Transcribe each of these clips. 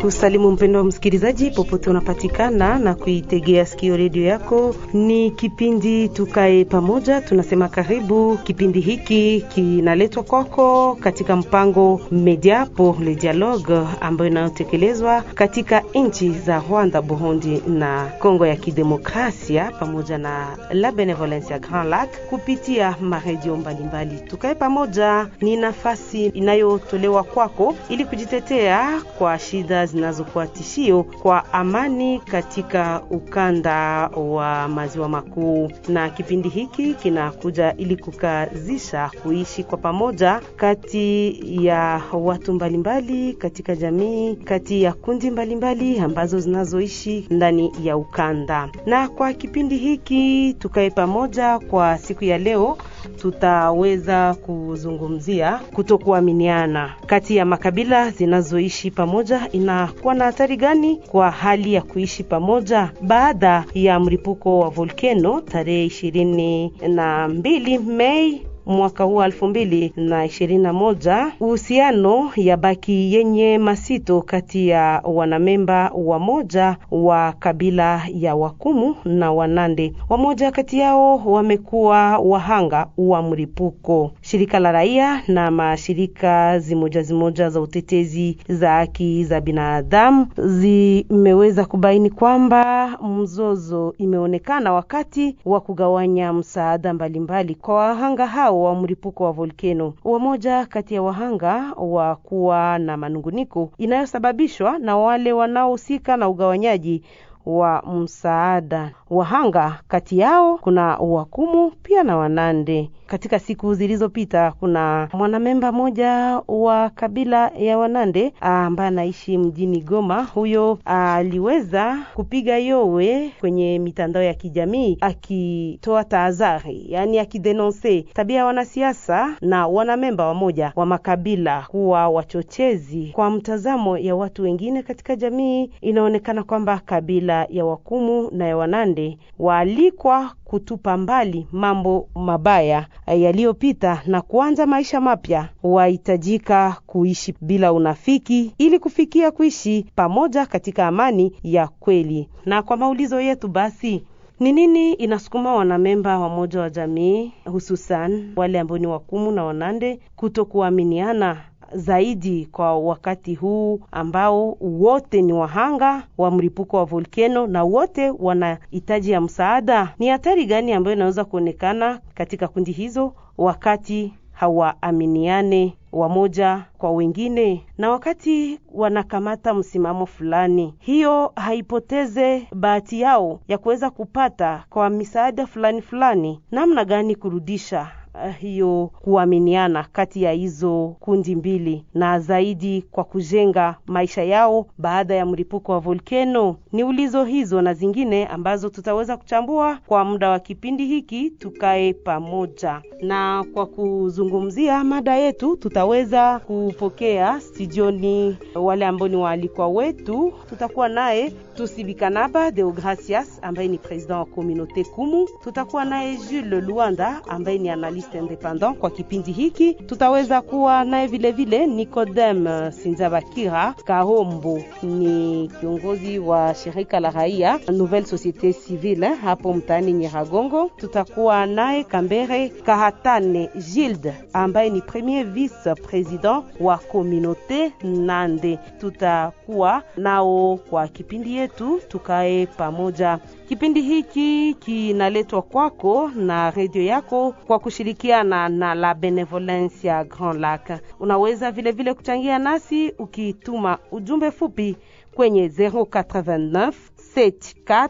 kusalimu mpendo wa msikilizaji popote unapatikana na kuitegea sikio redio yako. Ni kipindi tukae pamoja, tunasema karibu. Kipindi hiki kinaletwa kwako katika mpango Media pour le Dialogue ambayo inayotekelezwa katika nchi za Rwanda, Burundi na Kongo ya Kidemokrasia pamoja na la Benevolence ya Grand Lac kupitia maredio mbalimbali. Tukae pamoja ni nafasi inayotolewa kwako ili kujitetea kwa shida zinazokuwa tishio kwa amani katika ukanda wa maziwa makuu, na kipindi hiki kinakuja ili kukazisha kuishi kwa pamoja kati ya watu mbalimbali katika jamii, kati ya kundi mbalimbali mbali ambazo zinazoishi ndani ya ukanda. Na kwa kipindi hiki tukae pamoja, kwa siku ya leo tutaweza kuzungumzia kutokuaminiana kati ya makabila zinazoishi pamoja inakuwa na hatari gani kwa hali ya kuishi pamoja baada ya mlipuko wa volkeno tarehe ishirini na mbili Mei mwaka huu elfu mbili na ishirini na moja. Uhusiano ya baki yenye masito kati ya wanamemba wamoja wa kabila ya Wakumu na Wanande. Wamoja kati yao wamekuwa wahanga wa mlipuko. Shirika la raia na mashirika zimoja zimoja za utetezi za haki za binadamu zimeweza kubaini kwamba mzozo imeonekana wakati wa kugawanya msaada mbalimbali kwa wahanga hao wa mlipuko wa volkeno. Wamoja kati ya wahanga wa kuwa na manunguniko inayosababishwa na wale wanaohusika na ugawanyaji wa msaada. Wahanga kati yao kuna Wakumu pia na Wanande. Katika siku zilizopita, kuna mwanamemba mmoja wa kabila ya Wanande ambaye anaishi mjini Goma. Huyo aliweza kupiga yowe kwenye mitandao ya kijamii akitoa tahadhari, yaani akidenonse tabia ya wanasiasa na wanamemba wamoja wa makabila kuwa wachochezi kwa mtazamo ya watu wengine katika jamii. Inaonekana kwamba kabila ya Wakumu na ya Wanande waalikwa kutupa mbali mambo mabaya yaliyopita na kuanza maisha mapya. Wahitajika kuishi bila unafiki ili kufikia kuishi pamoja katika amani ya kweli. Na kwa maulizo yetu basi ni nini inasukuma wanamemba wamoja wa jamii hususan wale ambao ni Wakumu na Wanande kutokuaminiana zaidi kwa wakati huu ambao wote ni wahanga wa mlipuko wa volkeno na wote wanahitaji ya msaada? Ni hatari gani ambayo inaweza kuonekana katika kundi hizo wakati hawaaminiane wamoja kwa wengine, na wakati wanakamata msimamo fulani, hiyo haipoteze bahati yao ya kuweza kupata kwa misaada fulani fulani. Namna gani kurudisha hiyo kuaminiana kati ya hizo kundi mbili na zaidi kwa kujenga maisha yao baada ya mlipuko wa volkeno. Ni ulizo hizo na zingine ambazo tutaweza kuchambua kwa muda wa kipindi hiki, tukae pamoja. Na kwa kuzungumzia mada yetu, tutaweza kupokea studioni wale ambao ni waalikwa wetu. Tutakuwa naye Tusibikanaba Deogracias ambaye ni president wa Communaute Kumu. Tutakuwa naye Jules Luanda ambaye ni analyst independent kwa kipindi hiki. Tutaweza kuwa naye vilevile vile Nicodem Sinzabakira Kahombo, ni kiongozi wa shirika la raia Nouvelle Societe Civile hapo mtaani Nyiragongo. Tutakuwa naye Kambere Kahatane Gilde ambaye ni premier vice president wa Communaute Nande. Tutakuwa nao kwa kipindi yetu tukae pamoja. Kipindi hiki kinaletwa kwako na redio yako kwa kushirikiana na la Benevolence ya Grand Lac. Unaweza vile vile kuchangia nasi ukituma ujumbe fupi kwenye 089 74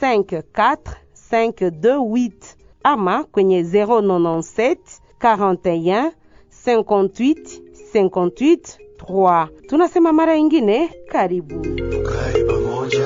54 528 ama kwenye 097 41 58 58 3. Tunasema mara ingine, karibu karibu pamoja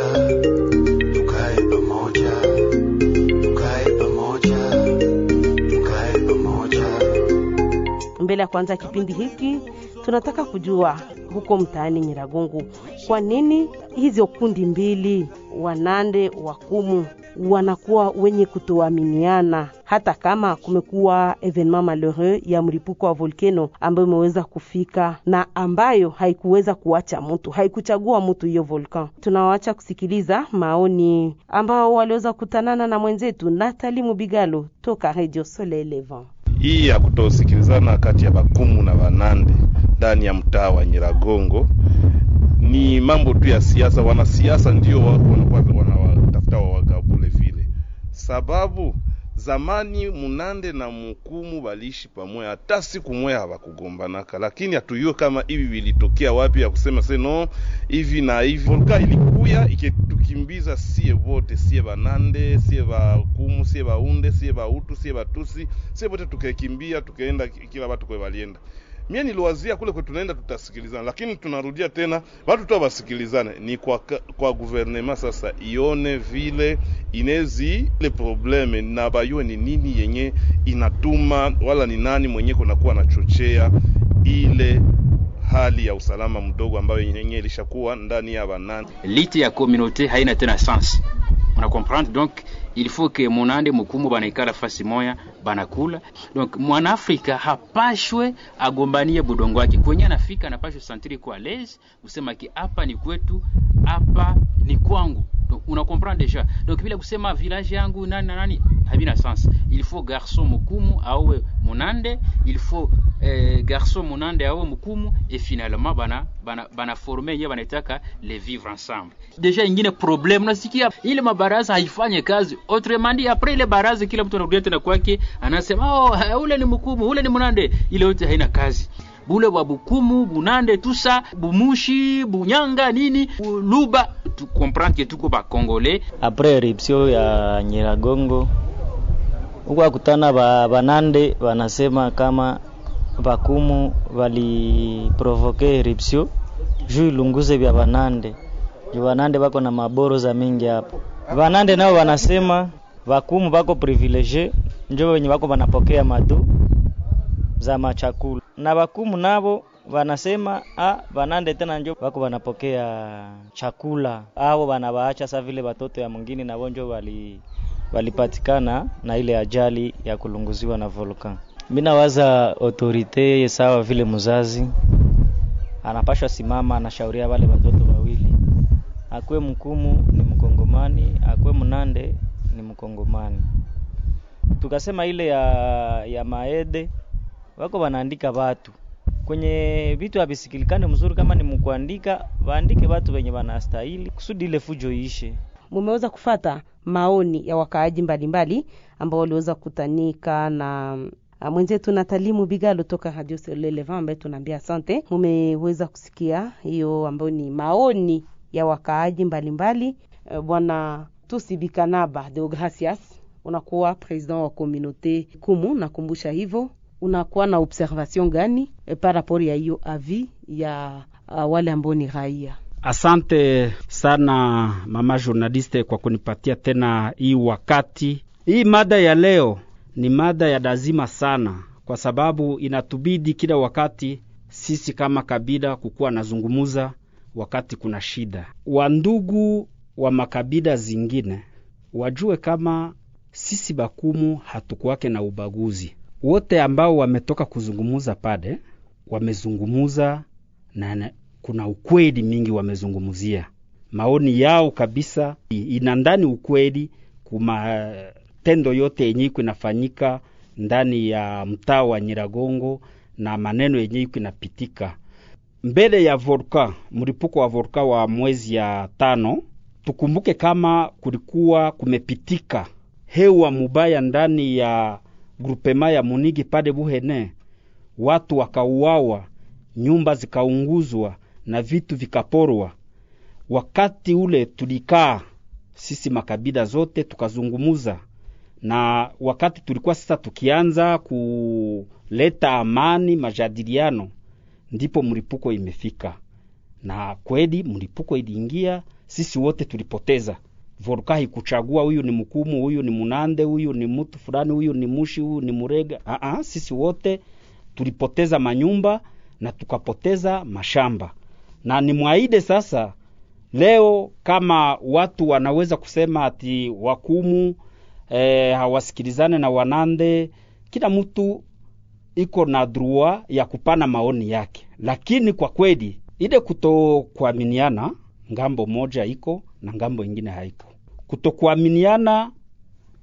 mbele ya kuanza kipindi hiki tunataka kujua huko mtaani Nyiragongo, kwa nini hizo kundi mbili Wanande Wakumu wanakuwa wenye kutoaminiana, hata kama kumekuwa evenement malheureux ya mlipuko wa volcano ambayo imeweza kufika na ambayo haikuweza kuacha mtu, haikuchagua mtu hiyo volcan. Tunawaacha kusikiliza maoni ambao waliweza kutanana na mwenzetu Natali Mubigalo toka Radio Soleil Levant. Hii ya kutosikilizana kati ya Bakumu na Banande ndani ya mtaa wa Nyiragongo ni mambo tu ya siasa. Wanasiasa ndio wanawatafuta wawagabule vile, sababu zamani Munande na Mukumu baliishi pamoja, hata siku moja hawakugombanaka, lakini hatuyue kama hivi vilitokea wapi ya kusema seno hivi na hivi. Volka ilikuya iketukimbiza sie wote, sie Vanande, sie Vakumu, sie Vaunde, sie Vautu, sie Vatusi, sie wote tukekimbia, tukeenda kila watu kwe walienda mie niliwazia kule kwetu tunaenda tutasikilizana, lakini tunarudia tena watu tu wasikilizane. Ni kwa, kwa guvernema sasa ione vile inezi ile probleme na bayue ni nini yenye inatuma wala ni nani mwenye kunakuwa anachochea ile hali ya usalama mdogo ambayo yenyewe ilishakuwa ndani ya banani. lite ya communauté haina tena sens. Una comprendre donc il faut que munande mukumu banaikala fasi moya banakula. Donc mwanaafrika hapashwe agombanie budongo wake kwenye anafika anapashwe santiri kwa lez kusema ki hapa ni kwetu hapa ni kwangu donc una comprendre déjà. Donc bila kusema village yangu nani na nani havina sens. Il faut garçon mukumu awe munande il faut eh, garçon munande awe mukumu et finalement bana bana, bana former yenyewe banataka les vivre ensemble. Deja ingine problem nasikia ile mabaraza haifanye kazi. Autrement dit après ile baraza kila mtu anarudia tena kwake anasema oh, ule ni mkumu ule ni munande. Ile yote haina kazi bule bwa bukumu bunande tusa bumushi bunyanga nini luba. Tu comprendre que tuko ba congolais. Après eruption ya Nyiragongo huko akutana ba banande wanasema kama bakumu valiprovoke eruption ju ilunguze vya banande juu banande bako na maboro za mingi hapo. Banande nao wanasema bakumu bako privilege njo wenye bako banapokea madu za machakula na bakumu nabo wanasema a banande tena njo bako banapokea chakula ao banabaacha sa vile batoto ya mwingine nabo njo wali walipatikana na ile ajali ya kulunguziwa na volkan. Mimi nawaza autorite sawa vile mzazi anapashwa simama anashauria wale watoto wawili, akwe mkumu ni mkongomani, akwe mnande ni mkongomani. Tukasema ile ya ya maede wako wanaandika watu kwenye vitu havisikilikane mzuri, kama ni mkuandika waandike watu wenye wanastahili kusudi ile fujo iishe. mumeweza kufata maoni ya wakaaji mbalimbali ambao waliweza kukutanika na mwenzetu Natali Mubigalo toka Radio Soleil Levant ambaye tunaambia asante. Mumeweza kusikia hiyo ambayo ni maoni ya wakaaji mbalimbali. Bwana Bwana Tusibikanaba Deogracias, unakuwa president wa komunote Kumu, nakumbusha hivyo, unakuwa na observation gani e, par rapport ya hiyo avi ya uh, wale ambao ni raia? Asante sana mama journaliste kwa kunipatia tena hii wakati. Hii mada ya leo ni mada ya lazima sana, kwa sababu inatubidi kila wakati sisi kama kabila kukuwa nazungumuza wakati kuna shida. Wandugu wa makabila zingine wajue kama sisi Bakumu hatukuwake na ubaguzi. Wote ambao wametoka kuzungumuza pale wamezungumuza na na kuna ukweli mingi wamezungumzia maoni yao kabisa ina ndani ukweli kuma tendo yote yenye iko inafanyika ndani ya mtaa wa Nyiragongo na maneno yenye iko inapitika mbele ya volka, mlipuko wa volka wa mwezi ya tano. Tukumbuke kama kulikuwa kumepitika hewa mubaya ndani ya grupema ya Munigi pade Buhene, watu wakauawa, nyumba zikaunguzwa na vitu vikaporwa. Wakati ule tulikaa sisi makabila zote tukazungumuza, na wakati tulikuwa sasa tukianza kuleta amani, majadiliano, ndipo mlipuko imefika, na kweli mlipuko iliingia, sisi wote tulipoteza. Volka kuchagua huyu ni mkumu, huyu ni munande, huyu ni mtu fulani, huyu ni mushi, huyu ni murega. Aa, sisi wote tulipoteza manyumba na tukapoteza mashamba, na ni mwaide sasa Leo kama watu wanaweza kusema ati wakumu e, hawasikilizane na wanande, kila mtu iko na drua ya kupana maoni yake, lakini kwa kweli ile kutokuaminiana ng'ambo moja iko na ng'ambo ingine haiko. Kutokuaminiana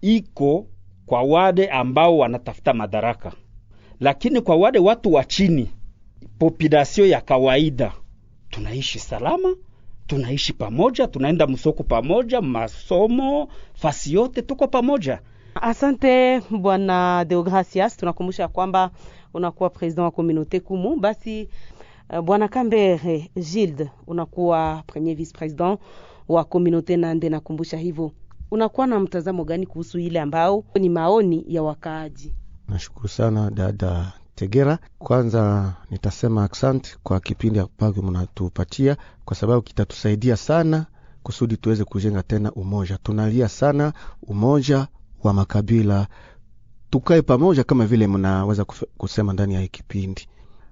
iko kwa wale ambao wanatafuta madaraka, lakini kwa wale watu wa chini, population ya kawaida, tunaishi salama, tunaishi pamoja, tunaenda msoko pamoja, masomo, fasi yote tuko pamoja. Asante bwana Deogracias, tunakumbusha kwamba unakuwa president wa communauté Kumu. Basi uh, bwana Kambere Gilde, unakuwa premier vice president wa communauté Nande. Nakumbusha hivyo, unakuwa na mtazamo gani kuhusu ile ambao ni maoni ya wakaaji? Nashukuru sana dada Tegera. Kwanza nitasema asante kwa kipindi ambavyo mnatupatia, kwa sababu kitatusaidia sana kusudi tuweze kujenga tena umoja. Tunalia sana umoja wa makabila, tukae pamoja kama vile mnaweza kusema ndani ya kipindi.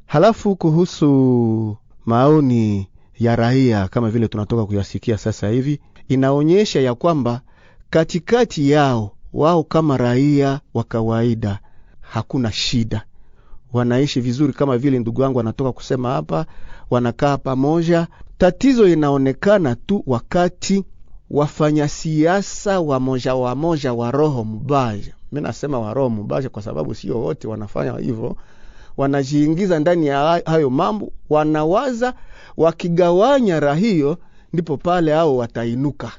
Halafu kuhusu maoni ya raia kama vile tunatoka kuyasikia sasa hivi, inaonyesha ya kwamba katikati yao wao kama raia wa kawaida hakuna shida, wanaishi vizuri kama vile ndugu yangu anatoka kusema hapa, wanakaa pamoja. Tatizo inaonekana tu wakati wafanya siasa wamoja wamoja wa roho mubaya. Mi nasema wa roho mubaya kwa sababu sio wote wanafanya hivyo, wanajiingiza ndani ya hayo mambo, wanawaza wakigawanya raha hiyo, ndipo pale ao watainuka,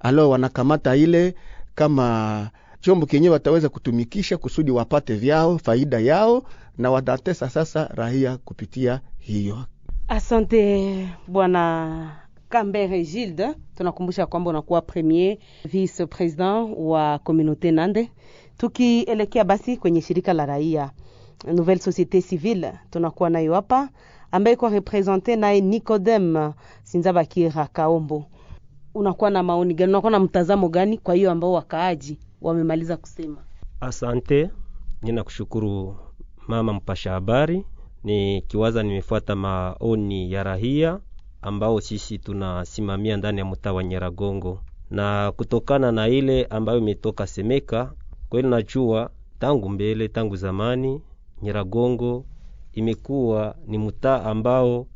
alo wanakamata ile kama chombo kenye wataweza kutumikisha kusudi wapate vyao faida yao, na watatesa sasa rahia kupitia hiyo. Asante bwana Kambere Gilde, tunakumbusha kwamba unakuwa premier vice president wa communauté Nande. Tukielekea basi kwenye shirika la raia Nouvelle Société Civile, tunakuwa nayo hapa ambaye kwa represente naye Nicodem Sinzabakira Kaombo. Unakuwa na maoni gani? Unakuwa na mtazamo gani kwa hiyo ambao wakaaji wamemaliza kusema? Asante, ninakushukuru mama mpasha habari. Nikiwaza nimefuata maoni ya rahia ambao sisi tunasimamia ndani ya mtaa wa Nyeragongo, na kutokana na ile ambayo imetoka semeka, kweli najua tangu mbele, tangu zamani Nyiragongo imekuwa ni mtaa ambao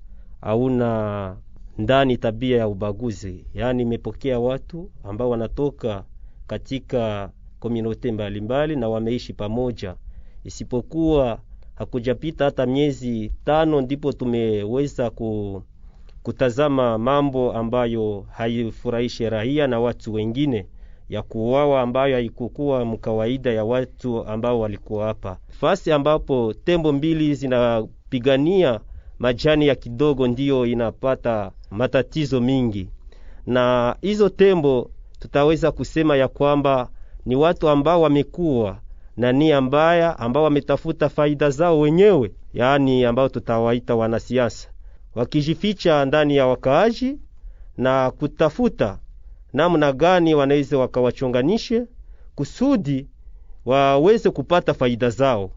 hauna ndani tabia ya ubaguzi, yaani imepokea watu ambao wanatoka katika komunote mbalimbali na wameishi pamoja, isipokuwa hakujapita hata miezi tano ndipo tumeweza ku, kutazama mambo ambayo haifurahishe raia na watu wengine ya kuuawa ambayo haikukuwa mkawaida ya watu ambao walikuwa hapa. Fasi ambapo tembo mbili zinapigania majani ya kidogo, ndiyo inapata matatizo mingi, na hizo tembo tutaweza kusema ya kwamba ni watu ambao wamekuwa na nia mbaya, ambao wametafuta faida zao wenyewe, yaani ambao tutawaita wanasiasa, wakijificha ndani ya wakaaji na kutafuta namna gani wanaweza wakawachonganishe kusudi waweze kupata faida zao,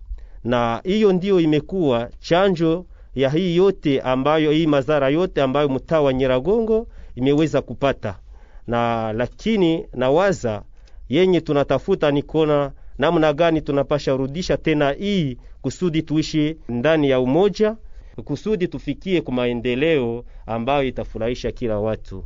na hiyo ndiyo imekuwa chanjo ya hii yote ambayo hii madhara yote ambayo mtaa wa Nyiragongo imeweza kupata. Na lakini nawaza yenye tunatafuta ni kona namna gani tunapasha rudisha tena hii kusudi tuishi ndani ya umoja, kusudi tufikie kwa maendeleo ambayo itafurahisha kila watu.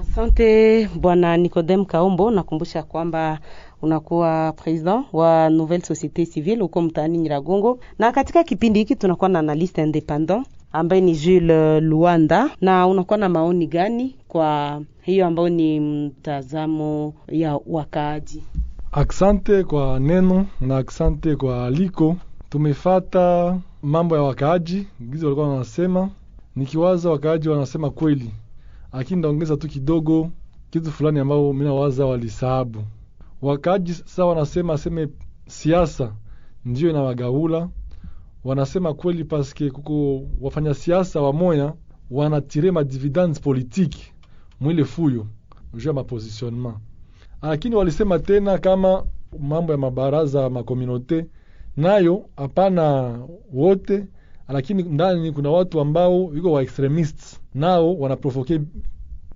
Asante bwana Nicodem Kaombo, nakumbusha kwamba unakuwa president wa Nouvelle Société Civile huko mtaani Nyiragongo, na katika kipindi hiki tunakuwa na analyste independent ambaye ni Jules Luanda. Na unakuwa na maoni gani kwa hiyo ambayo ni mtazamo ya wakaaji? Aksante kwa neno na aksante kwa aliko. Tumefata mambo ya wakaaji gizi walikuwa wanasema, nikiwaza wakaaji wanasema kweli lakini ndaongeza tu kidogo kitu fulani ambao mimi nawaza walisahabu. Wakaji sasa wanasema aseme siasa ndio inawagaula, wanasema kweli paske kuko wafanya siasa wamoya wanatire ma dividends politique mwile fuyo juu ya positionnement, lakini walisema tena kama mambo ya mabaraza makomunote nayo hapana wote lakini ndani kuna watu ambao iko wa extremists nao wanaprovoke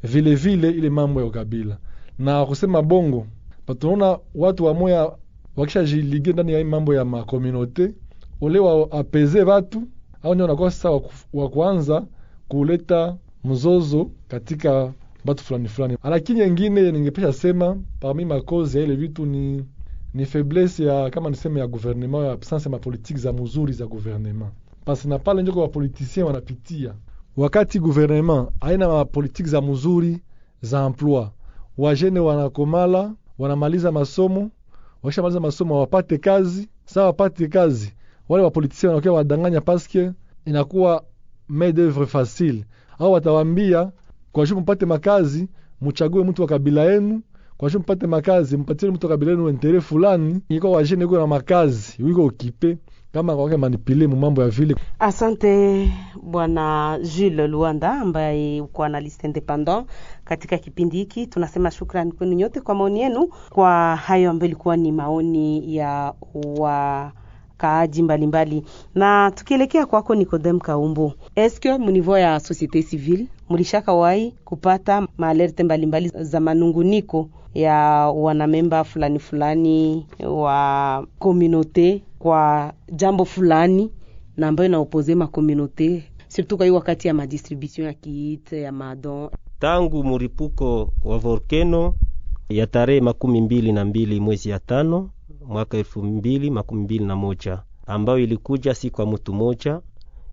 vile vile ile mambo ya ukabila. Na kusema bongo patunaona watu wamoya wakishajilige ndani ya mambo ya makomunote ole wa apeze watu au ndio wanakuwa sasa wa kuanza kuleta mzozo katika batu fulani fulani. Lakini yengine ningepesha sema parmi makozi ya ile vitu ni ni faiblesse ya kama niseme ya gouvernement ya absence ya mapolitiki za mzuri za gouvernement, parce na pale njoko wapolitisien wanapitia wakati gouvernement haina mapolitiki za mzuri za emploi, wajene wanakomala wanamaliza masomo, wakishamaliza masomo wapate kazi. sa wapate kazi, wale wapolitisien wanakuwa wadanganya paske inakuwa main d'oeuvre facile, au watawambia kwa juu mpate makazi, muchague mtu wa kabila yenu kwa juu mpate makazi, mpatie mtu kabila yenu entere fulani, iko wajene iko na makazi wiko ukipe kama kwake manipile mu mambo ya vile. Asante bwana Jules Luanda ambaye uko analyst independent katika kipindi hiki. Tunasema shukrani kwenu nyote kwa maoni yenu, kwa hayo ambayo ilikuwa ni maoni ya wa kaaji mbalimbali. mbali. Na tukielekea kwako Nikodem Kaumbu, eske munivo ya societe civile mulishaka wai kupata maalerte mbalimbali za manunguniko ya wanamemba fulani fulani wa komunote kwa jambo fulani na ambayo inaopoze makomunote surtout kwa hiyo wakati ya madistribution ya kiit ya madon. Tangu muripuko wa volkeno ya tarehe makumi mbili na mbili mwezi ya tano mwaka elfu mbili makumi mbili na moja ambayo ilikuja si kwa mtu moja,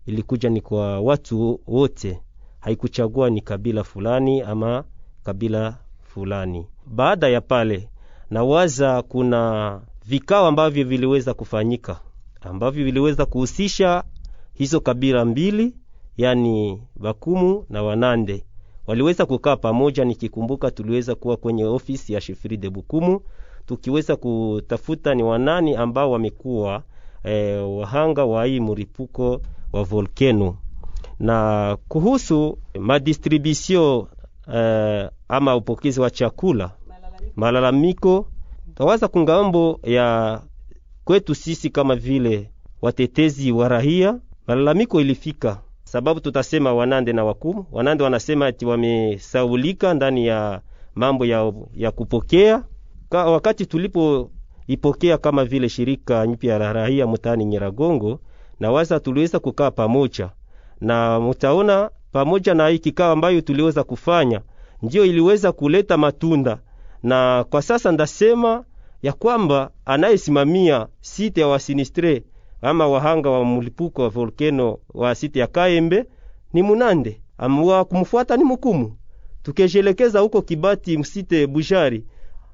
ilikuja ni kwa watu wote, haikuchagua ni kabila fulani ama kabila fulani. Baada ya pale, nawaza kuna vikao ambavyo viliweza kufanyika ambavyo viliweza kuhusisha hizo kabila mbili, yani Bakumu na Wanande waliweza kukaa pamoja. Nikikumbuka tuliweza kuwa kwenye ofisi ya Shefri de Bukumu tukiweza kutafuta ni wanani ambao wamekuwa e, wahanga wa hii muripuko wa volkeno, na kuhusu madistribusio eh, ama upokezi wa chakula. Malalamiko, tawaza kungambo ya kwetu sisi kama vile watetezi wa rahia, malalamiko ilifika sababu tutasema Wanande na Wakumu. Wanande wanasema ati wamesaulika ndani ya mambo ya, ya kupokea. Ka, wakati tulipoipokea kama vile shirika nyipya la rahia mtaani Nyiragongo, na waza tuliweza kukaa pamoja. Na mutaona pamoja na hii kikao ambayo tuliweza kufanya ndiyo iliweza kuleta matunda, na kwa sasa ndasema ya kwamba anayesimamia site ya wasinistre ama wahanga wa mlipuko wa volkeno wa site ya Kaembe ni Munande, amwa kumfuata ni Mukumu. Tukejelekeza huko Kibati msite Bujari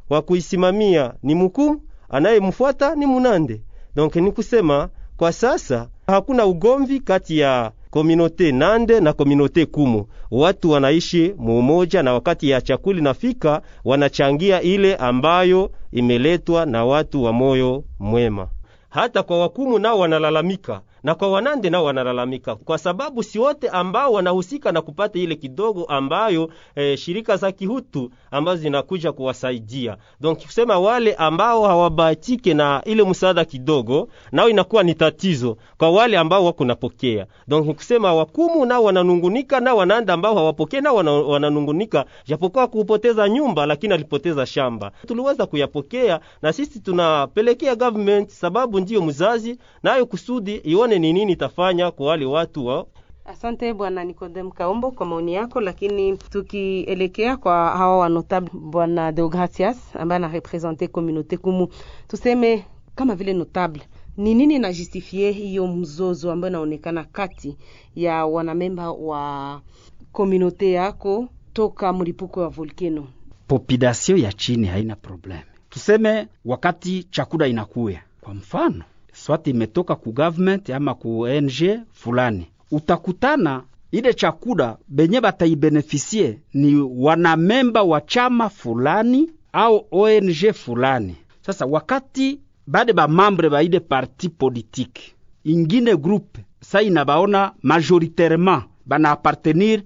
wa kuisimamia ni Mukumu, anayemfuata ni Munande. Donc ni kusema kwa sasa hakuna ugomvi kati ya kominote Nande na kominote Kumu. Watu wanaishi muumoja, na wakati ya chakuli nafika wanachangia ile ambayo imeletwa na watu wa moyo mwema. Hata kwa Wakumu nao wanalalamika na kwa Wanande nao wanalalamika, kwa sababu si wote ambao wanahusika na kupata ile kidogo ambayo e, shirika za kihutu ambazo zinakuja kuwasaidia. Donc kusema wale ambao hawabahatike na ile msaada kidogo, nao inakuwa ni tatizo kwa wale ambao wako napokea. Donc kusema Wakumu nao wananungunika, na Wanande ambao hawapokee nao wana, wananungunika, japokuwa kupoteza nyumba, lakini alipoteza shamba. Tuliweza kuyapokea na sisi tunapelekea government, sababu ndiyo mzazi nayo kusudi ione ni nini itafanya kwa wale watu wa Asante bwana Nikodem Kaombo kwa maoni yako, lakini tukielekea kwa hawa wa notable, bwana Deogratias ambaye anarepresente communauté Kumu, tuseme kama vile notable, ni nini na justifie hiyo mzozo ambayo inaonekana kati ya wanamemba wa communauté yako toka mlipuko wa volcano? population ya chini haina probleme. Tuseme wakati chakula inakuya, kwa mfano swati imetoka ku government ama ku ONG fulani, utakutana ile chakula benye bataibenefisie ni wanamemba wa chama fulani au ONG fulani. Sasa wakati bade bamambre ba ile parti politique ingine groupe sa inabaona majoritairement bana appartenir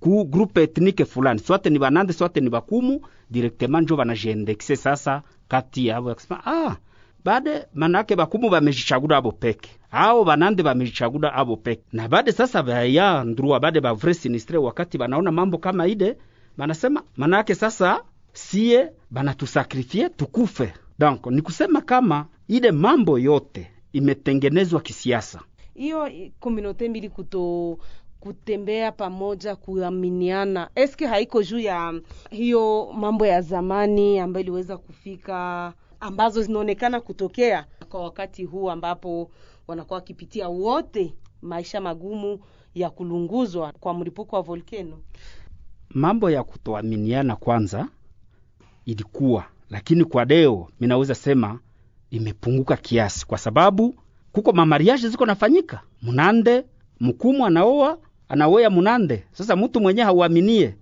ku groupe ethnique fulani, swate ni banande swate ni bakumu, directement njo banajiendekse sasa kati yabo ah bade manake bakumu bamejichagula abo peke ao banande bamejichagula abo peke na bade sasa bayandrua bade ba vrai sinistre wakati banaona mambo kama ide banasema manake sasa siye banatusakrifie tukufe. Donc ni kusema kama ile mambo yote imetengenezwa kisiasa. hiyo komunote mbili kuto kutembea pamoja kuaminiana eske haiko juu ya hiyo mambo ya zamani ambayo iliweza kufika ambazo zinaonekana kutokea kwa wakati huu ambapo wanakuwa wakipitia wote maisha magumu ya kulunguzwa kwa mlipuko wa volkeno Mambo ya kutoaminiana kwanza ilikuwa, lakini kwa leo minaweza sema imepunguka kiasi, kwa sababu kuko mamariaje ziko nafanyika munande mkumu anaoa anaoya munande. Sasa mtu mwenye hauaminie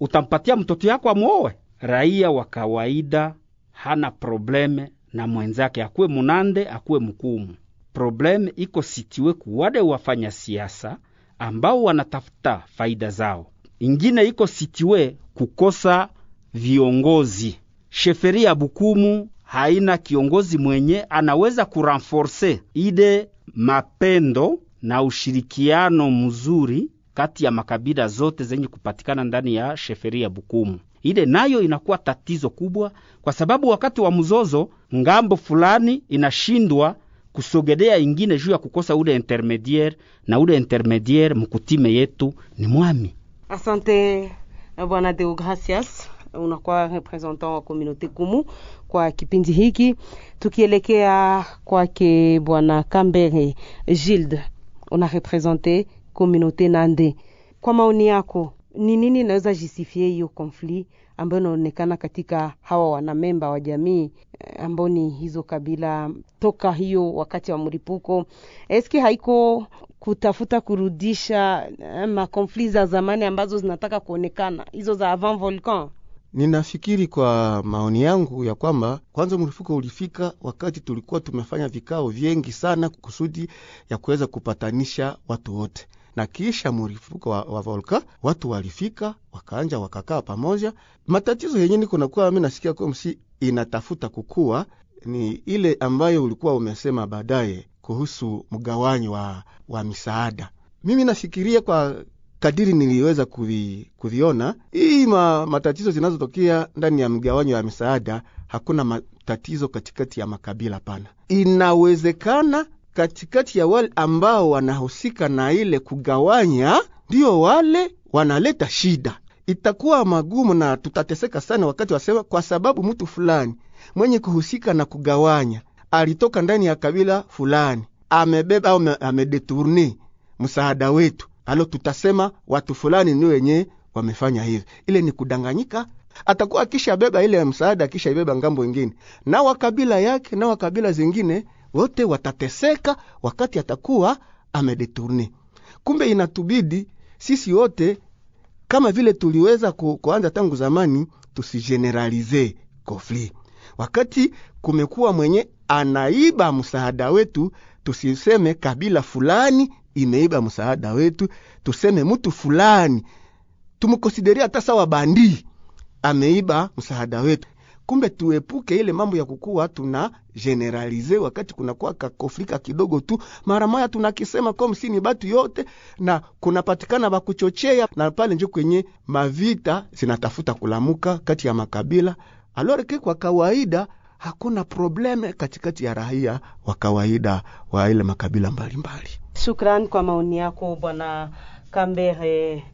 utampatia mtoto yako amuowe? Raia wa kawaida hana probleme na mwenzake, akuwe munande akuwe mkumu. Probleme iko sitiwe kuwale wafanya siasa ambao wanatafuta faida zao. Ingine iko sitiwe kukosa viongozi. Sheferi ya Bukumu haina kiongozi mwenye anaweza kuranforce ide mapendo na ushirikiano mzuri kati ya makabila zote zenye kupatikana ndani ya sheferi ya Bukumu. Ile nayo inakuwa tatizo kubwa, kwa sababu wakati wa mzozo ng'ambo fulani inashindwa kusogelea ingine juu ya kukosa ule intermediaire, na ule intermediaire mkutime yetu ni mwami. asante bwana deogracias unakuwa representant wa komunote kumu kwa kipindi hiki. Tukielekea kwake bwana kambere gilde una represente komunote nande. Kwa maoni yako ni nini inaweza jisifie hiyo konflit ambayo inaonekana katika hawa wanamemba wa jamii eh, ambao ni hizo kabila toka hiyo wakati wa mlipuko? Eski haiko kutafuta kurudisha makonfli za zamani ambazo zinataka kuonekana hizo za avant volcan? Ninafikiri kwa maoni yangu ya kwamba kwanza mrifuko ulifika wakati tulikuwa tumefanya vikao vyengi sana kusudi ya kuweza kupatanisha watu wote, na kisha mlipuko wa, wa volka watu walifika wakaanja wakakaa pamoja. Matatizo yenye niko nakuwa mimi nasikia kwa msi inatafuta kukua ni ile ambayo ulikuwa umesema baadaye kuhusu mgawanyo wa, wa misaada. Mimi nafikiria kwa kadiri niliweza kuvi, kuviona hii ma, matatizo zinazotokea ndani ya mgawanyo wa misaada, hakuna matatizo katikati ya makabila pana. Inawezekana katikati ya wale ambao wanahusika na ile kugawanya, ndiyo wale wanaleta shida. Itakuwa magumu na tutateseka sana wakati wasema, kwa sababu mtu fulani mwenye kuhusika na kugawanya alitoka ndani ya kabila fulani, amebeba au amedeturne msaada wetu alo tutasema watu fulani ni wenye wamefanya hivi. Ile ni kudanganyika. Atakuwa akishabeba ile msaada, akishaibeba ng'ambo ingine, na wakabila yake na wakabila zingine wote watateseka wakati atakuwa amedeturne. Kumbe inatubidi sisi wote kama vile tuliweza ku, kuanza tangu zamani, tusigeneralize konfli. Wakati kumekuwa mwenye anaiba msaada wetu, tusiseme kabila fulani imeiba msaada wetu, tuseme mtu fulani tumkonsideria hata sawa bandii ameiba msaada wetu. Kumbe tuepuke ile mambo ya kukuwa tuna generalize wakati kunakuwa kakofrika kidogo tu, mara moya tunakisema kwa msini batu yote, na kunapatikana bakuchochea, na pale njo kwenye mavita zinatafuta kulamuka kati ya makabila aloreke. Kwa kawaida hakuna probleme katikati ya raia wa kawaida wa ile makabila mbalimbali mbali. Shukran kwa maoni yako bwana Kambere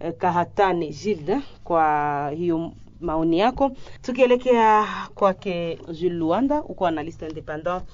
eh, Kahatane Gilde kwa hiyo maoni yako. Tukielekea kwake Jules Luanda, uko analyste independant.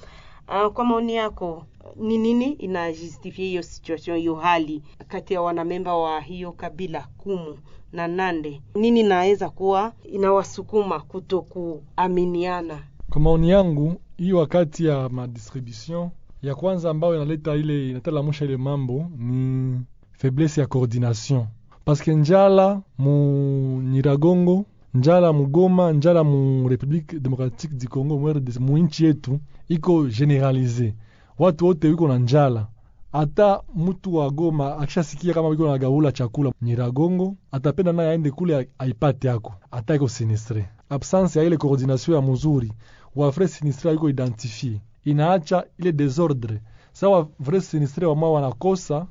Uh, kwa maoni yako ni nini inajustifia hiyo situation, hiyo hali kati ya wanamemba wa hiyo kabila Kumu na Nande? Nini naweza kuwa inawasukuma kutokuaminiana? Kwa maoni yangu, hii wakati ya madistribution ya kwanza ambayo inaleta ile inatalamusha ile mambo ni faiblesse ya coordination, paske njala mu Nyiragongo, njala mugoma njala mu Republique Democratique du Congo, mu nchi yetu iko generalize, watu wote wiko na njala. ata mutu wa Goma akishasikia kama wiko na gaula chakula Nyiragongo, atapenda naye aende kule aipate yako, ata iko sinistre. Absence ya ile coordination ya muzuri, wa frais sinistre iko identifie inaacha ile desordre sawa. frais sinistre wama wanakosa,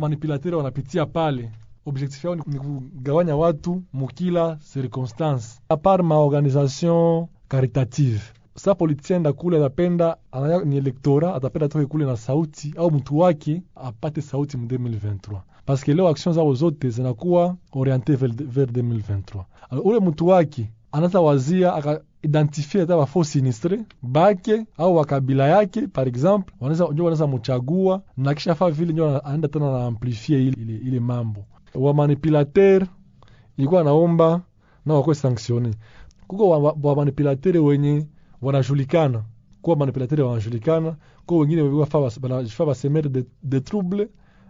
manipulateur wanapitia pale objectif yao ni kugawanya watu mukila circonstance apart maorganisation caritative. Sa politicien aenda kule atapenda anaya ni elektora atapenda toke kule na sauti au mtu wake apate sauti mu 2023 parce que leo action zao zote zinakuwa oriente vers, vers 2023 alors ule mtu wake anaweza wazia akaidentifie hata bafo sinistre bake au wakabila yake par exemple wanaweza njo wanaweza mchagua na kisha fa vile njo anaenda tena na amplifie ile, ile, ile mambo wa manipulateur ilikuwa naomba na wakwe sanctionne kuko wa, wa, manipulateur wenye wanajulikana kuwa manipulateur wanajulikana kuwa wengine wanajifaa basemere de, de trouble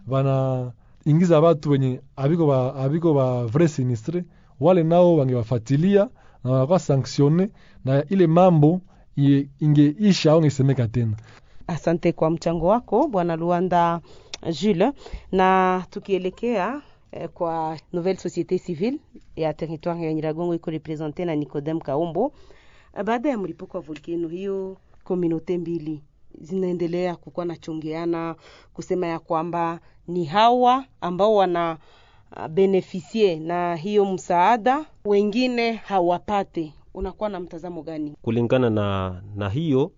wanaingiza watu wenye abiko ba, abiko ba vrai sinistre wale nao wangewafatilia na wanakuwa sanctionne na ile mambo ingeisha au ingesemeka tena. Asante kwa mchango wako Bwana Luanda Jules, na tukielekea kwa Nouvelle Société Civile ya territoire ya Nyiragongo iko represente na Nicodem Kaombo. Baada ya mlipuko wa volkeno hiyo, komunote mbili zinaendelea kukuwa nachongeana kusema ya kwamba ni hawa ambao wana benefisie na hiyo msaada, wengine hawapate. Unakuwa na mtazamo gani kulingana na, na hiyo?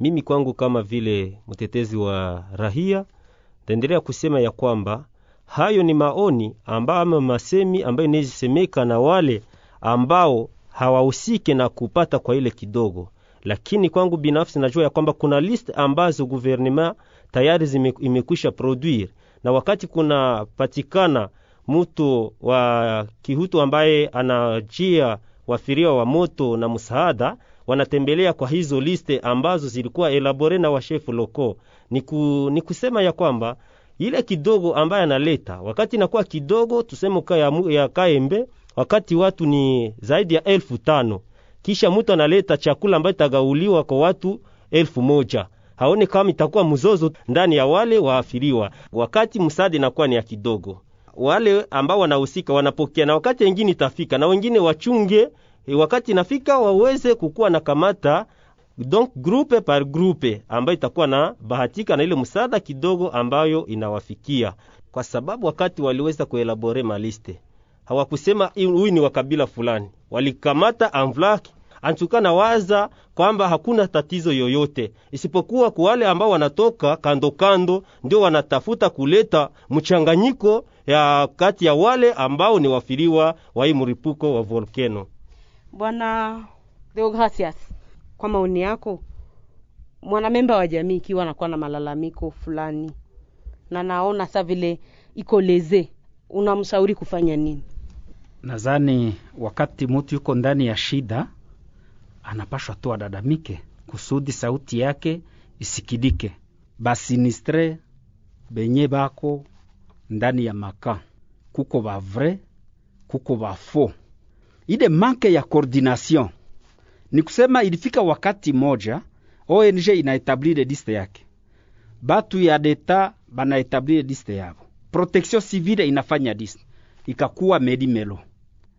Mimi kwangu kama vile mtetezi wa rahia taendelea kusema ya kwamba hayo ni maoni ambayo masemi ambayo inawezisemeka na wale ambao hawahusike na kupata kwa ile kidogo, lakini kwangu binafsi najua ya kwamba kuna list ambazo guvernema tayari imekwisha produire na wakati kunapatikana mtu wa kihutu ambaye anajia wafiria wa moto na msaada, wanatembelea kwa hizo liste ambazo zilikuwa elabore na washefu loko. Ni, ku, ni kusema ya kwamba ile kidogo ambaye analeta. Wakati inakuwa kidogo, tuseme ya, ya kaembe, wakati watu ni zaidi ya elfu tano. Kisha mtu analeta chakula ambayo itagauliwa kwa watu elfu moja. Haone kama itakuwa mzozo ndani ya wale waafiriwa, wakati msaada inakuwa ni ya kidogo. Wale ambao wanahusika wanapokea, na wakati wengine itafika na wengine wachunge, wakati inafika waweze kukuwa na kamata donc groupe par groupe ambayo itakuwa na bahatika na ile msaada kidogo ambayo inawafikia, kwa sababu wakati waliweza kuelabore maliste hawakusema huyu ni wa kabila fulani, walikamata amvlaki antuka na waza kwamba hakuna tatizo yoyote. Isipokuwa kwa wale ambao wanatoka kando kando, ndio wanatafuta kuleta mchanganyiko ya kati ya wale ambao ni wafiriwa wa hii mripuko wa volkeno. Bwana Deogracias, kwa maoni yako, mwanamemba wa jamii ikiwa anakuwa na malalamiko fulani na naona sa vile iko leze, unamshauri kufanya nini? Nadhani wakati mtu yuko ndani ya shida anapashwa tu adadamike kusudi sauti yake isikidike. Basinistre benye bako ndani ya maka kuko ba vrai kuko ba ide manke ya coordination ni kusema, ilifika wakati moja ONG inaetablire liste yake, batu ya deta banaetablire liste yabo, protection civile inafanya liste, ikakuwa melimelo.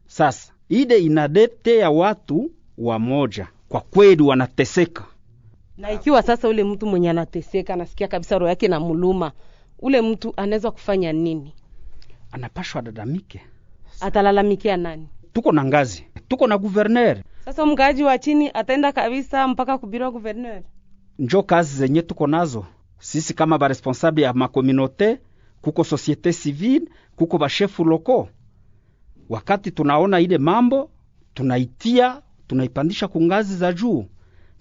Sasa ile inadetea watu wa moja, kwa kweli wanateseka, na ikiwa sasa ule mtu mwenye anateseka anasikia kabisa roho yake na muluma, ule mtu anaweza kufanya nini? Anapashwa dadamike, Atalalamikia nani? Tuko na ngazi, tuko na guverner. Sasa mkaaji wa chini ataenda kabisa mpaka kubiro guverner. Njo kazi zenye tuko nazo sisi kama baresponsable ya makominote, kuko societe civile, kuko bashefu loko. Wakati tunaona ile mambo tunaitia tunaipandisha kungazi za juu.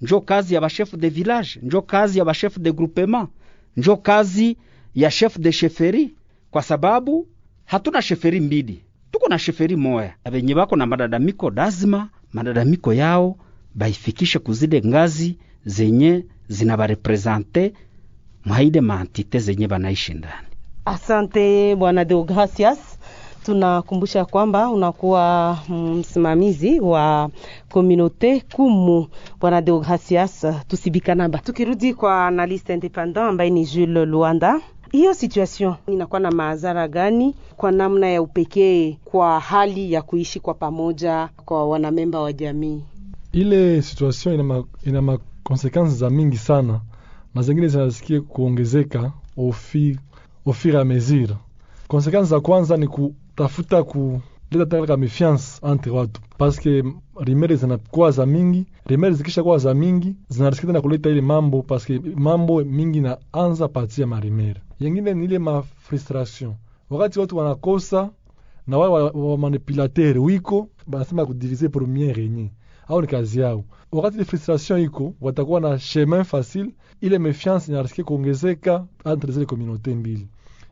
Njo kazi ya bashefu de village, njo kazi ya bashefu de groupement, njo kazi ya chef de cheferi, kwa sababu hatuna sheferi mbili, tuko na sheferi moya. Abenye bako na madadamiko, lazima madadamiko yao baifikishe kuzide ngazi zenye zinabarepresente mwaide maantite zenye banaishi ndani. Asante bwana Deogracias. Tunakumbusha kwamba unakuwa msimamizi wa komunote kumu bwana Deogracias Tusibikanaba. Tukirudi kwa analyste independant ambaye ni Jules Luanda, hiyo situation inakuwa na madhara gani kwa namna ya upekee kwa hali ya kuishi kwa pamoja kwa wanamemba wa jamii? Ile situation ina ma, ina za mingi sana na zingine zinasikia kuongezeka ofi ofira mesure. Consequences za kwanza ni kutafuta kuleta tena ka mefiance entre watu paske rimere zinakuwa za mingi rimere zikisha kuwa za mingi zinariski tena kuleta ile mambo paske mambo mingi naanza patia marimere yengine ni ile mafrustration wakati watu wanakosa na wale wa, wa wiko banasema kudivize premiere yenye au ni kazi yao. Wakati ile frustration iko watakuwa na chemin facile. Ile mefiance inariski kuongezeka entre zile communauté mbili.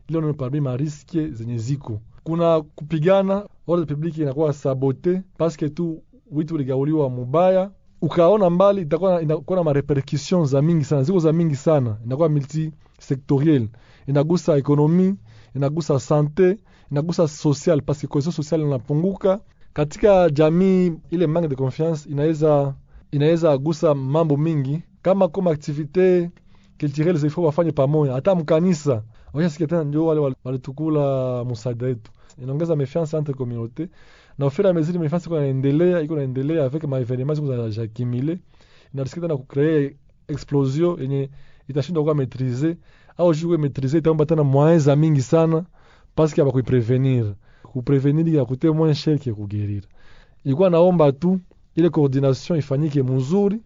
Ile ni parmi mariske zenye ziko. Kuna kupigana ordre public inakuwa sabote paske tu witu uligauliwa mubaya ukaona mbali itakuwa inakuwa na marepercussion za mingi sana ziko za mingi sana inakuwa multi sectoriel inagusa ekonomi inagusa sante inagusa social parce que cohesion sociale inapunguka. Katika jamii ile manque de confiance inaweza inaweza gusa mambo mingi. Kama kama activite culturelle zifo wafanye pamoja. Hata mkanisa washasikia tena ndio wale walitukula musaada inaongeza mefiance entre communauté na et à mesure mefiance iko naendelea iko naendelea avec ma événement ziko zinajakimile inarisikia tena kucree explosion yenye itashindwa kuwa maîtriser. Au juu maîtriser itaomba tena moyens za mingi sana parce que abakuiprevenir kuprevenir inakute moins cher que kuguérir ilikuwa naomba tu ile coordination ifanyike mzuri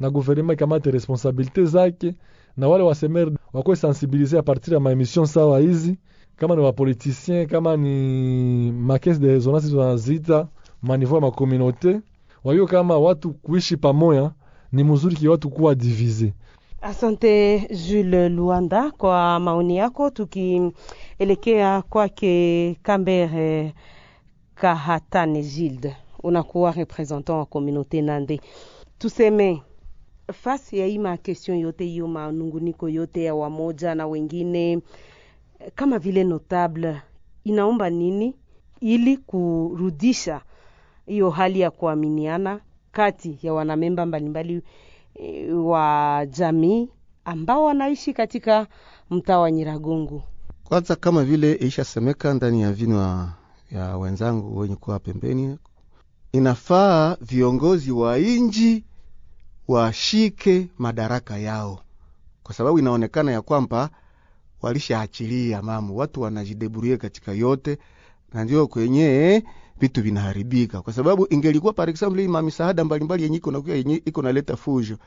na gouvernement ikamate responsabilité zake na wale wasemeri wakuwe sensibilize a partir ya maemission sawa hizi kama ni wapoliticien kama ni makesi de resonance zonazita maniveau ya makomunaute wayo kama watu kuishi pamoja ni mzuri ki watu kuwa divise. Asante Jules Luanda kwa maoni yako. Tukielekea kwake Kambere Kahatane Gilde, unakuwa representant wa communauté Nande, tuseme fasi ya ima question yote hiyo manunguniko yote ya wamoja na wengine kama vile notable inaomba nini ili kurudisha hiyo hali ya kuaminiana kati ya wanamemba mbalimbali e, wa jamii ambao wanaishi katika mtaa wa Nyiragongo. Kwanza kama vile ishasemeka ndani ya vinwa ya wenzangu wenye kuwa pembeni, inafaa viongozi wa inji washike madaraka yao, kwa sababu inaonekana ya kwamba walishaachilia mamu, watu wanajideburie katika yote, na ndio kwenye vitu vinaharibika, kwa sababu ingelikuwa par exemple hii mamisaada mbalimbali yenye iko nakuya yenye iko naleta fujo,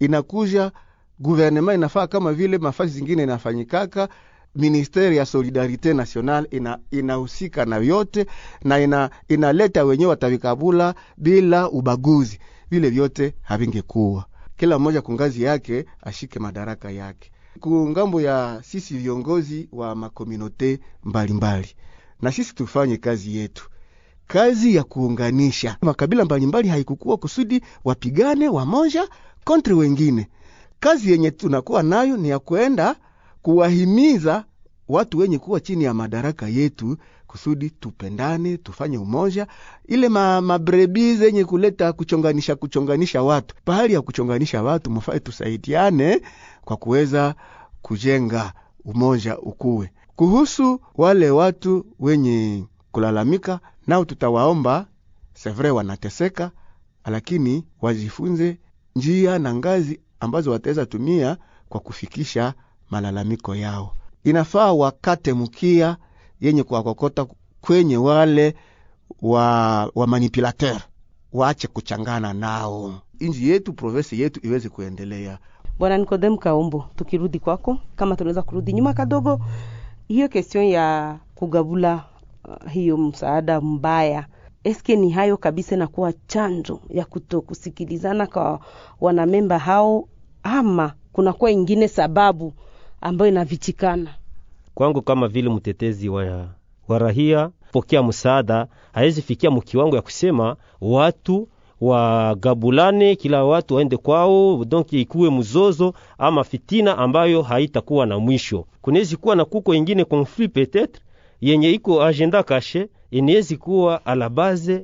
inakuja guvernema inafaa kama vile mafasi zingine inafanyikaka ministeri ya solidarite national ina inahusika na yote na ina, inaleta wenyewe watavikabula bila ubaguzi. Vile vyote havingekuwa, kila mmoja kungazi yake ashike madaraka yake kungambo ya sisi viongozi wa makominote mbalimbali, na sisi tufanye kazi yetu, kazi ya kuunganisha makabila mbalimbali. Haikukuwa kusudi wapigane wamoja kontre wengine. Kazi yenye tunakuwa nayo ni ya kwenda kuwahimiza watu wenye kuwa chini ya madaraka yetu kusudi tupendane, tufanye umoja. Ile ma, mabrebi zenye kuleta kuchonganisha kuchonganisha watu, pahali ya kuchonganisha watu mfae tusaidiane kwa kuweza kujenga umoja ukuwe. Kuhusu wale watu wenye kulalamika, nao tutawaomba sevre, wanateseka, lakini wajifunze njia na ngazi ambazo wataweza tumia kwa kufikisha malalamiko yao. Inafaa wakate mkia yenye kuwakokota kwenye wale wa, wa manipulateur, waache kuchangana nao, inji yetu provinsi yetu iweze kuendelea. Bwana Nikodem Kaombo, tukirudi kwako, kama tunaweza kurudi nyuma kadogo, hiyo question ya kugabula uh, hiyo msaada mbaya, eske ni hayo kabisa inakuwa chanjo ya kutokusikilizana kwa wanamemba hao, ama kunakuwa ingine sababu ambayo inavichikana? Kwangu kama vile mtetezi wa, wa rahia, pokea msaada hawezi fikia mkiwango ya kusema watu wagabulane, kila watu waende kwao, donc ikuwe mzozo ama fitina ambayo haitakuwa na mwisho. Kunawezi kuwa na kuko ingine konflit peut-etre yenye iko agenda kashe, inawezi kuwa ala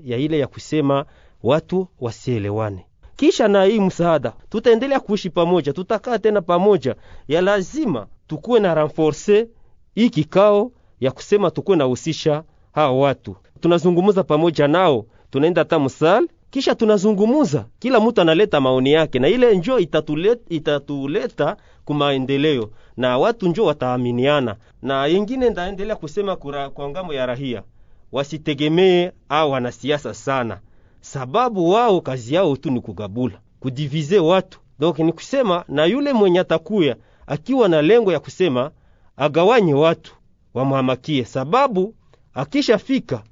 ya ile ya kusema watu wasielewane. Kisha na hii msaada, tutaendelea kuishi pamoja, tutakaa tena pamoja. Ya lazima tukuwe na renforce hii kikao ya kusema tukuwe nahusisha hao watu, tunazungumuza pamoja nao, tunaenda hata msal kisha tunazungumuza, kila mtu analeta maoni yake, na ile njo itatuleta, itatuleta kumaendeleo na watu njo wataaminiana. Na yengine ndaendelea kusema kura, kwa ngamo ya rahia wasitegemee au wanasiasa sana, sababu wao kazi yao tu ni kugabula, kudivize watu. Donc ni kusema na yule mwenye atakuya akiwa na lengo ya kusema agawanye watu wamhamakie, sababu akishafika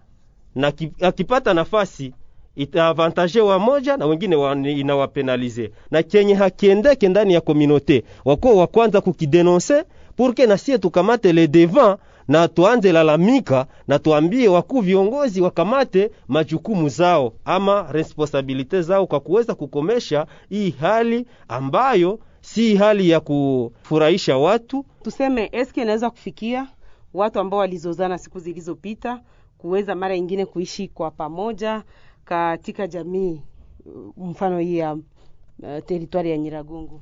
na akipata nafasi itaavantaje wamoja na wengine wa, inawapenalize. Na kenye hakiendeke ndani ya komunote wako wa kwanza kukidenonse purke na sie tukamate le devant na tuanze lalamika na tuambie wakuu viongozi wakamate majukumu zao ama responsabilite zao kwa kuweza kukomesha hii hali ambayo si hali ya kufurahisha watu. Tuseme eske inaweza kufikia watu ambao walizozana siku zilizopita kuweza mara ingine kuishi kwa pamoja katika jamii, mfano hii ya uh, teritwari ya Nyiragongo.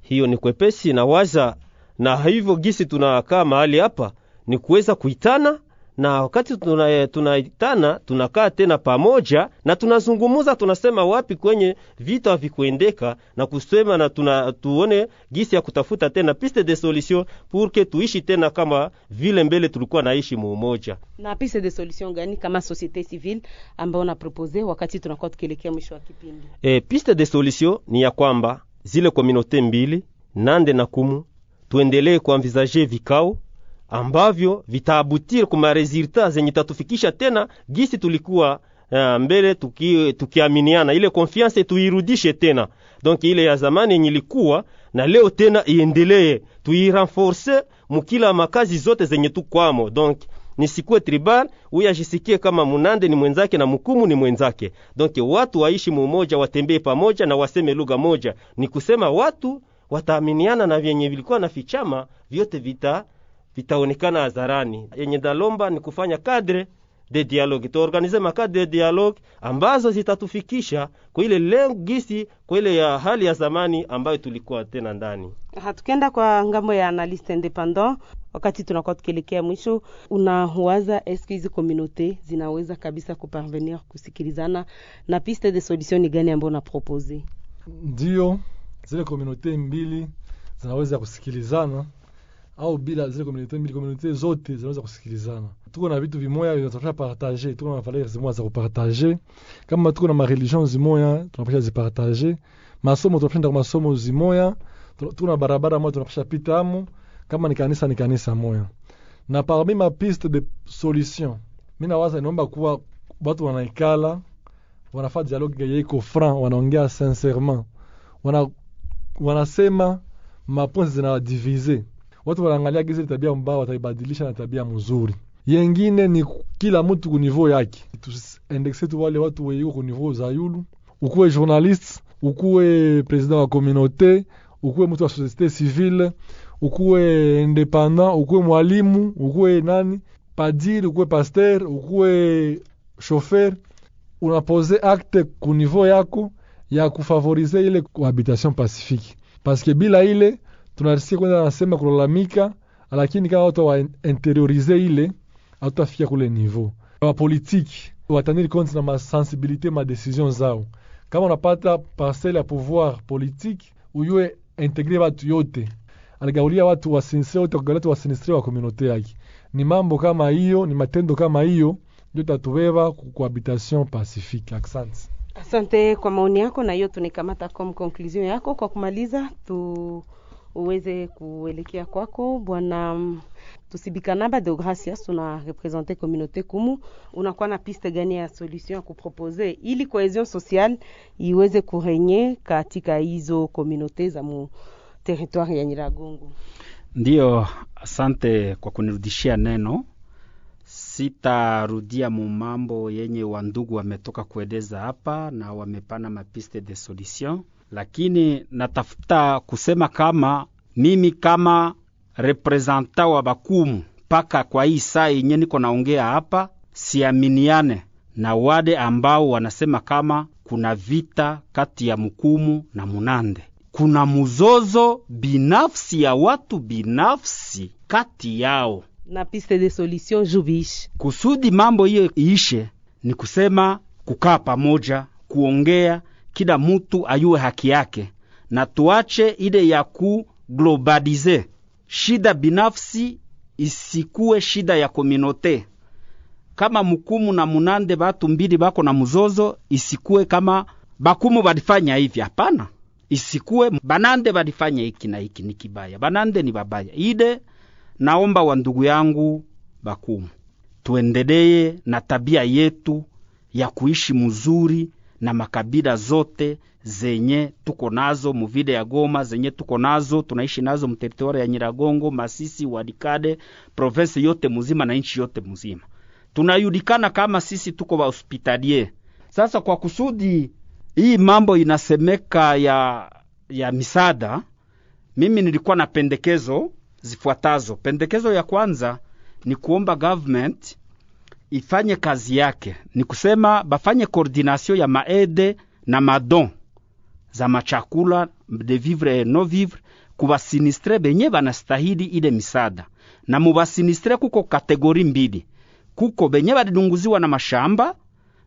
Hiyo ni kwepesi na waza, na hivyo gisi tunakaa mahali hapa ni kuweza kuitana na wakati tunaitana tuna tunakaa tena pamoja na tunazungumuza, tunasema wapi kwenye vita havikuendeka na kusema na tuna, tuone gisi ya kutafuta tena piste de solution purke tuishi tena kama vile mbele tulikuwa naishi muumoja. Na piste de solution gani kama societe civile ambayo na propose wakati tunakuwa tukielekea mwisho wa kipindi? E, piste de solution ni ya kwamba zile komunote mbili Nande na Kumu tuendelee kuanvizaje vikao ambavyo vitaabutir kuma resulta zenye tatufikisha tena gisi tulikuwa uh, mbele tuki, tukiaminiana. Ile confiance tuirudishe tena. Donc ile ya zamani yenye ilikuwa na leo tena iendelee. Tuirenforce mukila makazi zote zenye tukwamo. Donc nisikuwe tribal huyu ajisikie kama munande ni mwenzake na Mukumu ni mwenzake. Donc watu waishi mumoja watembee pamoja na waseme lugha moja. Ni kusema watu wataaminiana na vyenye vilikuwa na fichama vyote vita vitaonekana hadharani. Yenye dalomba ni kufanya kadre de dialogue, tuorganize makadre de dialogue ambazo zitatufikisha kwa ile lengo gisi, kwa ile ya hali ya zamani ambayo tulikuwa tena ndani. Hatukenda kwa ng'ambo ya analyste independant, wakati tunakuwa tukielekea mwisho, unawaza eske hizi komunote zinaweza kabisa kuparvenir kusikilizana na piste de solution ni gani ambayo unapropose? Ndio zile komunote mbili zinaweza kusikilizana au bila zile komunite mbili, komunite zote zinaweza kusikilizana. Tuko na vitu vimoya vinatosha partage, tuko na valeur zimoya za. Kama tuko na mareligion zimoya tunapasha masomo kwa masomo zimoya, tuko na barabara moja tunapasha pita kama ni kanisa ni kanisa. Na parmi ma piste de solution, mimi nawaza kuwa watu wanaikala dialogue yenye iko franc, wanaongea sincèrement, wana wanasema mapoints zinawadivize watu wanaangalia gizi tabia mbaya wataibadilisha na tabia mzuri. Yengine ni kila mtu kunivou yake, tusiendekse tu wale watu weiko kunivou za yulu, ukuwe journaliste, ukuwe president wa communauté, ukuwe mtu wa société civile, ukuwe independant, ukuwe mwalimu, ukuwe nani. Padiri, ukuwe pasteur, ukuwe chauffeur, unapose acte kunivou yako ya kufavorize ile cohabitation pacifique, paske bila ile tunarisia kwenda nasema kulalamika, lakini kama watu wa interiorize ile hatutafikia kule niveau. Wapolitiki watanili konti na masensibilite ma decision zao. Kama unapata parcele ya pouvoir politique, uyue integre watu yote, aligaulia watu wasinistre wote, kugaulia watu wasinistre wa komunote yake. Ni mambo kama hiyo, ni matendo kama hiyo ndio tatubeba kuhabitation pacifique. Asante. Asante kwa maoni yako, na hiyo tunikamata comme conclusion yako. Kwa kumaliza tu uweze kuelekea kwako bwana Tusibikanaba de Gracias, tuna represente communauté Kumu. Unakuwa na piste gani ya solution ya kupropose ili cohesion sociale iweze kurenye katika hizo communauté za mu territoire ya Nyiragongo? ndio asante kwa kunirudishia neno. Sitarudia mumambo yenye wandugu wametoka kueleza hapa na wamepana mapiste de solution lakini natafuta kusema kama mimi kama reprezanta wa bakumu mpaka kwa hii saa yenye niko naongea hapa, siaminiane na wade ambao wanasema kama kuna vita kati ya mukumu na munande. Kuna muzozo binafsi ya watu binafsi kati yao, na piste de solution jubishi. kusudi mambo hiyo iishe, ni kusema kukaa pamoja kuongea, kila mutu ayue haki yake, na tuache ile ya kuglobalize shida binafsi isikuwe shida ya kominote. Kama mukumu na munande batu mbili bako na muzozo, isikuwe kama bakumu balifanya hivi. Hapana, isikuwe banande balifanya hiki na hiki ni kibaya, banande ni babaya. Ile naomba wa ndugu yangu bakumu, tuendelee na tabia yetu ya kuishi mzuri na makabila zote zenye tuko nazo muvide ya Goma, zenye tuko nazo tunaishi nazo mteritori ya Nyiragongo, Masisi, Walikale, province yote muzima na nchi yote muzima. Tunayulikana kama sisi tuko wa hospitalier. Sasa kwa kusudi hii mambo inasemeka ya ya misada, mimi nilikuwa na pendekezo zifuatazo. Pendekezo ya kwanza ni kuomba government ifanye kazi yake, ni kusema bafanye koordinasio ya maede na madon za machakula de vivre no vivre kubasinistre benye banastahili ile misada. Na mubasinistre kuko kategori mbili, kuko benye balidunguziwa na mashamba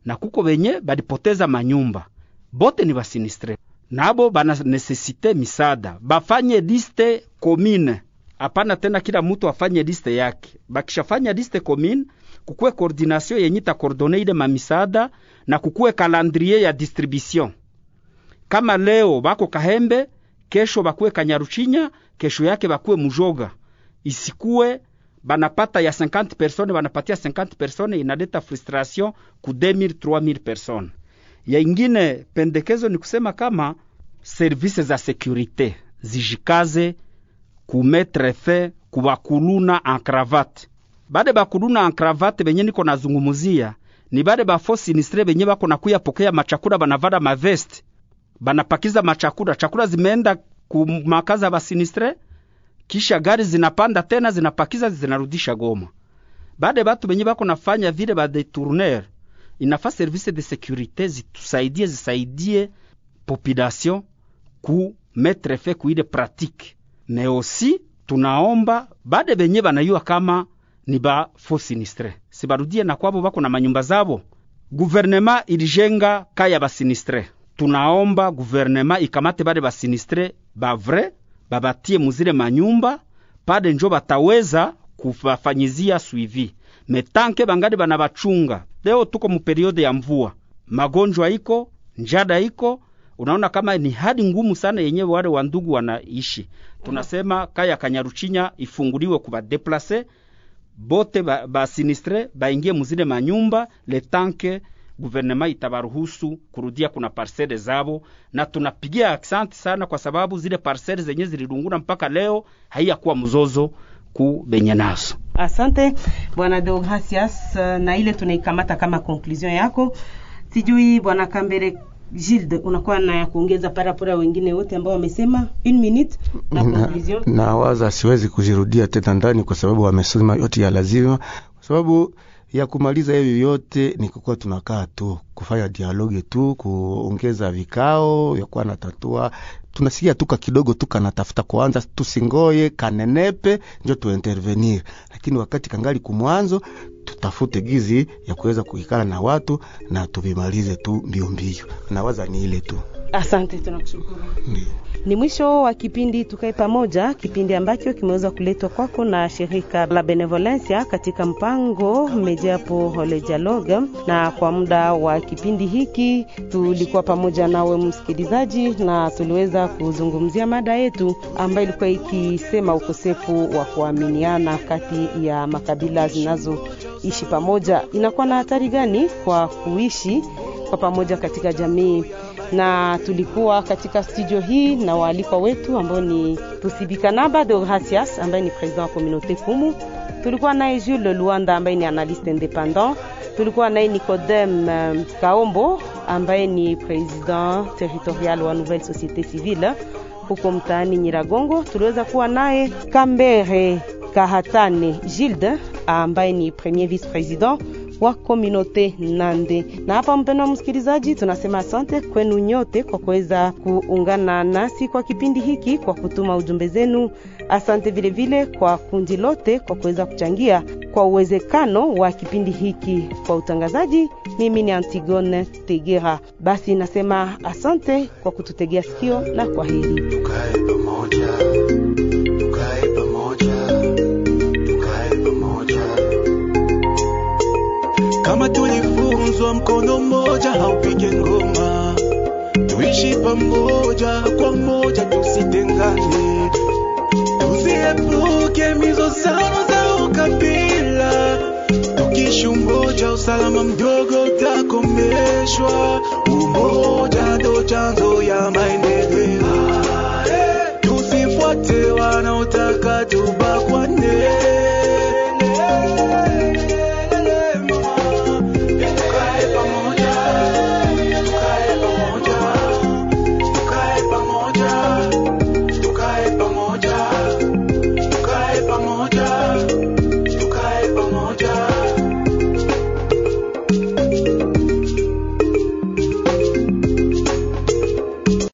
na kuko benye balipoteza manyumba, bote ni basinistre, nabo bana necessite misada. Bafanye liste commune, apana tena kila mutu afanye liste yake. Bakishafanya liste commune, kukuwe koordination yenye takordone ile mamisada na kukuwe kalandrie ya distribution kama leo bako Kahembe, kesho bakuwe Kanyaruchinya, kesho yake bakuwe Mujoga. Isikuwe banapata ya 50 persone banapatia 50 persone, inaleta frustration ku 2000 3000 persone. Ya ingine pendekezo ni kusema kama service za securite zijikaze kumetre fe kubakuluna en cravate. Bade bakuluna ankravate benye niko nazungumuzia ni bade bafo sinistre benye bako nakuya pokea machakula banavada mavesti banapakiza machakula, chakula zimeenda kumakaza basinistre, kisha gari zinapanda tena zinapakiza zinarudisha Goma. Baada batu benye bako nafanya vile ba detourner, inafa service de securite zitusaidie, zisaidie population ku mettre fe ku ile pratique, mais aussi tunaomba bade benye banayua kama ni ba faux sinistre, sibarudie na kwabo bako na manyumba zabo. Guvernema ilijenga kaya basinistre tunaomba guvernema ikamate bale basinistre bavre babatie muzile manyumba pade njo bataweza kubafanyizia suivi metanke bangali bana bachunga. Leo tuko mu periode ya mvua, magonjwa iko, njada iko, unaona kama ni hadi ngumu sana yenyewe wale wandugu wanaishi. Tunasema kaya Kanyaruchinya ifunguliwe kubadeplase bote basinistre ba baingie muzile manyumba letanke guvernema itabaruhusu kurudia kuna parcele zabo, na tunapigia aksanti sana kwa sababu zile parcele zenye zilirunguna mpaka leo haiyakuwa mzozo ku benye nazo. Asante bwana Deogratias, na ile tunaikamata kama conclusion yako. Sijui bwana Kambere Gilde, unakuwa na ya kuongeza parapora wengine wote ambao wamesema une minute na conclusion. Na, na waza siwezi kujirudia tena ndani kwa sababu wamesema yote ya lazima, kwa sababu ya kumaliza hivi yote ni kukuwa tunakaa tu kufanya dialogue tu kuongeza vikao ya kuwa natatua tunasikia tuka kidogo tuka natafuta kuanza, tusingoye kanenepe njo tuintervenir, lakini wakati kangali kumwanzo tutafute gizi ya kuweza kuikala na watu na tuvimalize tu mbio mbio. Nawaza ni ile tu. Asante, tunakushukuru. Ni mwisho wa kipindi Tukae Pamoja, kipindi ambacho kimeweza kuletwa kwako na shirika la Benevolencia katika mpango Mejapo le Dialogue. Na kwa muda wa kipindi hiki tulikuwa pamoja nawe msikilizaji, na tuliweza kuzungumzia mada yetu ambayo ilikuwa ikisema ukosefu wa kuaminiana kati ya makabila zinazoishi pamoja inakuwa na hatari gani kwa kuishi kwa pamoja katika jamii na tulikuwa katika studio hii na waalikwa wetu ambao ni Tusibikanaba de Gracias ambaye ni president wa communauté Kumu. Tulikuwa naye Jules Luanda ambaye ni analyste independant. Tulikuwa naye Nicodem um, Kaombo ambaye ni president territorial wa Nouvelle Société Civile huko mtaani Nyiragongo. Tuliweza kuwa naye Kambere Kahatane Gilde ambaye ni premier vice president wa komunote Nande. Na hapa, mpendwa msikilizaji, tunasema asante kwenu nyote kwa kuweza kuungana nasi kwa kipindi hiki, kwa kutuma ujumbe zenu. Asante vilevile vile kwa kundi lote kwa kuweza kuchangia kwa uwezekano wa kipindi hiki. Kwa utangazaji, mimi ni Antigone Tegera. Basi nasema asante kwa kututegea sikio na kwa hili Tukae pamoja, tulifunzwa mkono mmoja haupige ngoma, tuishi pamoja kwa moja, tusitengane, tusiepuke mizozano za ukabila. Tukishi umoja, usalama mdogo utakomeshwa. Umoja ndo chanzo ya maendeleo. Tusifuate wanaotaka